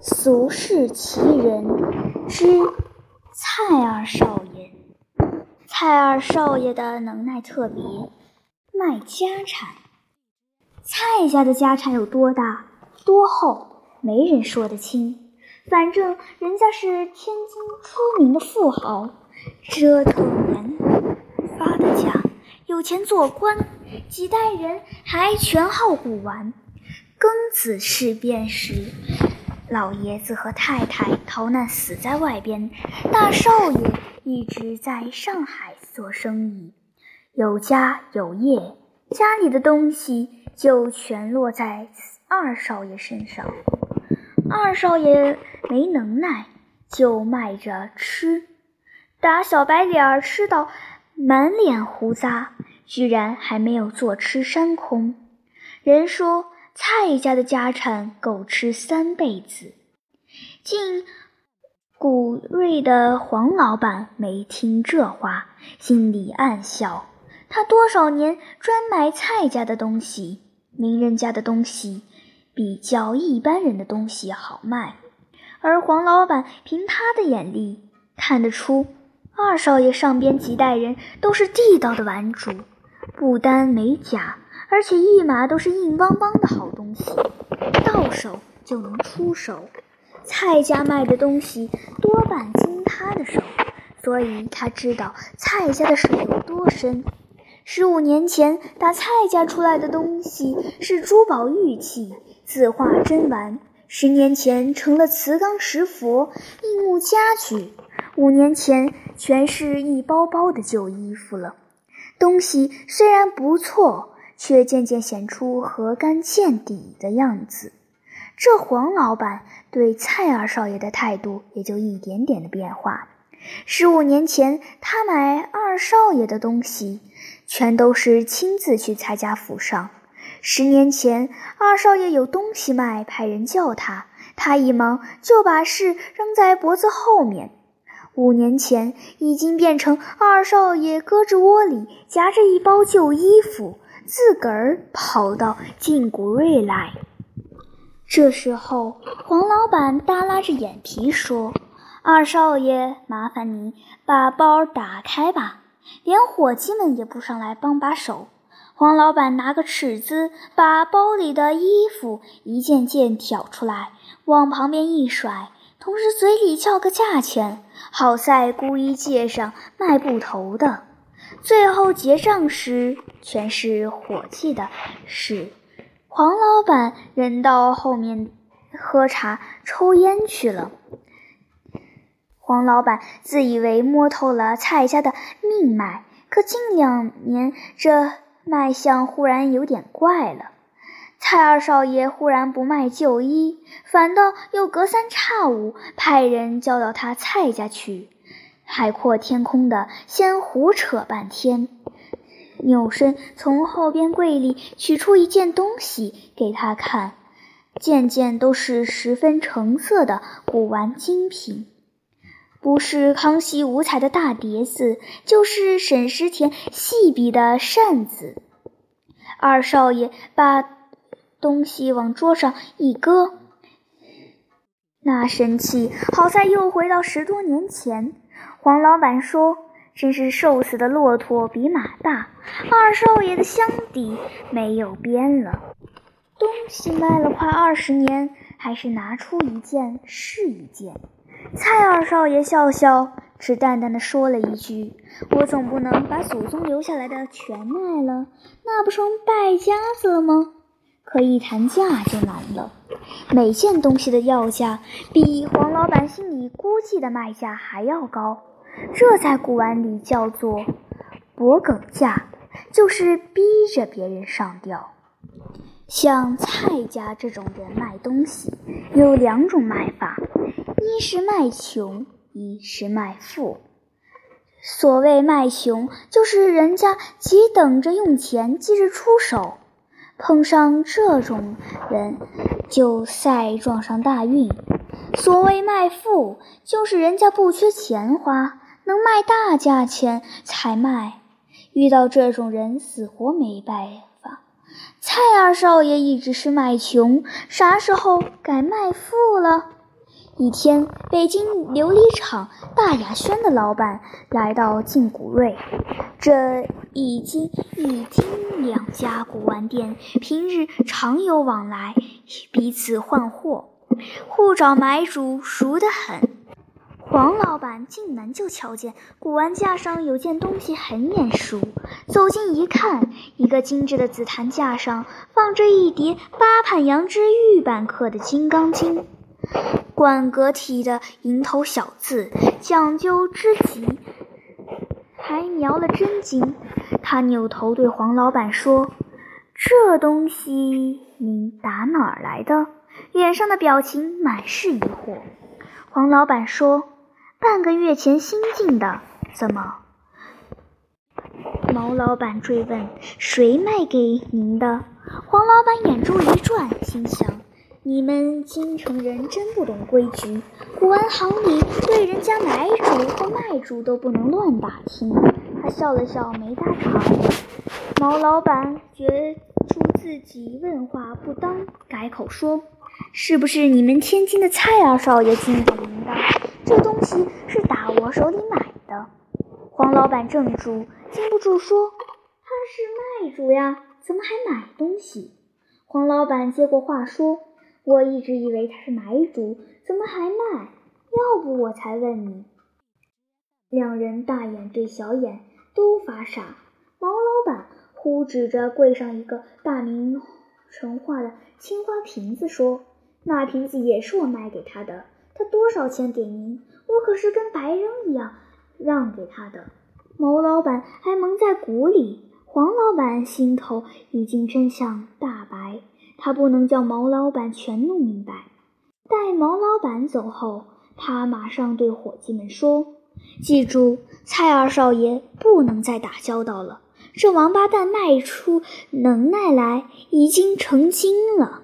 俗世奇人之蔡二少爷。蔡二少爷的能耐特别，卖家产。蔡家的家产有多大、多厚，没人说得清。反正人家是天津出名的富豪，折腾人发的家，有钱做官，几代人还全好古玩。庚子事变时，老爷子和太太逃难死在外边，大少爷一直在上海做生意，有家有业，家里的东西就全落在二少爷身上。二少爷没能耐，就卖着吃，打小白脸吃到满脸胡渣，居然还没有坐吃山空。人说。蔡家的家产够吃三辈子。进古瑞的黄老板没听这话，心里暗笑。他多少年专买蔡家的东西，名人家的东西比较一般人的东西好卖。而黄老板凭他的眼力看得出，二少爷上边几代人都是地道的玩主，不单没假。而且一码都是硬邦邦的好东西，到手就能出手。蔡家卖的东西多半经他的手，所以他知道蔡家的水有多深。十五年前打蔡家出来的东西是珠宝玉器、字画珍玩；十年前成了瓷缸石佛、硬木家具；五年前全是一包包的旧衣服了。东西虽然不错。却渐渐显出河干见底的样子，这黄老板对蔡二少爷的态度也就一点点的变化。十五年前，他买二少爷的东西，全都是亲自去蔡家府上；十年前，二少爷有东西卖，派人叫他，他一忙就把事扔在脖子后面；五年前，已经变成二少爷胳肢窝里夹着一包旧衣服。自个儿跑到晋古瑞来。这时候，黄老板耷拉着眼皮说：“二少爷，麻烦你把包打开吧，连伙计们也不上来帮把手。”黄老板拿个尺子，把包里的衣服一件件挑出来，往旁边一甩，同时嘴里叫个价钱，好在姑衣界上卖布头的。最后结账时，全是火气的事。黄老板人到后面喝茶抽烟去了。黄老板自以为摸透了蔡家的命脉，可近两年这脉象忽然有点怪了。蔡二少爷忽然不卖旧衣，反倒又隔三差五派人叫到他蔡家去。海阔天空的，先胡扯半天，扭身从后边柜里取出一件东西给他看，件件都是十分成色的古玩精品，不是康熙五彩的大碟子，就是沈石田细笔的扇子。二少爷把东西往桌上一搁，那神气好在又回到十多年前。黄老板说：“真是瘦死的骆驼比马大。”二少爷的箱底没有边了，东西卖了快二十年，还是拿出一件是一件。蔡二少爷笑笑，只淡淡的说了一句：“我总不能把祖宗留下来的全卖了，那不成败家子了吗？”可一谈价就难了，每件东西的要价比黄老板心里估计的卖价还要高。这在古玩里叫做博梗架，就是逼着别人上吊。像蔡家这种人卖东西，有两种卖法：一是卖穷，一是卖富。所谓卖穷，就是人家急等着用钱，急着出手。碰上这种人，就赛撞上大运。所谓卖富，就是人家不缺钱花。能卖大价钱才卖，遇到这种人死活没办法。蔡二少爷一直是卖穷，啥时候改卖富了？一天，北京琉璃厂大雅轩的老板来到晋古瑞，这一经一经两家古玩店平日常有往来，彼此换货，互找买主熟得很。黄老板进门就瞧见古玩架上有件东西很眼熟，走近一看，一个精致的紫檀架上放着一叠八盘羊脂玉板刻的《金刚经》。冠格体的蝇头小字，讲究之极，还描了真经。他扭头对黄老板说：“这东西您打哪儿来的？”脸上的表情满是疑惑。黄老板说：“半个月前新进的，怎么？”毛老板追问：“谁卖给您的？”黄老板眼珠一转，心想。你们京城人真不懂规矩，古玩行里对人家买主和卖主都不能乱打听。他笑了笑，没搭茬。毛老板觉出自己问话不当，改口说：“是不是你们天津的蔡二少爷进给您的？这东西是打我手里买的。”黄老板怔住，禁不住说：“他是卖主呀，怎么还买东西？”黄老板接过话说。我一直以为他是买主，怎么还卖？要不我才问你。两人大眼对小眼，都发傻。毛老板忽指着柜上一个大明成化的青花瓶子说：“那瓶子也是我卖给他的，他多少钱给您？我可是跟白扔一样让给他的。”毛老板还蒙在鼓里，黄老板心头已经真相大白。他不能叫毛老板全弄明白。待毛老板走后，他马上对伙计们说：“记住，蔡二少爷不能再打交道了。这王八蛋卖出能耐来，已经成精了。”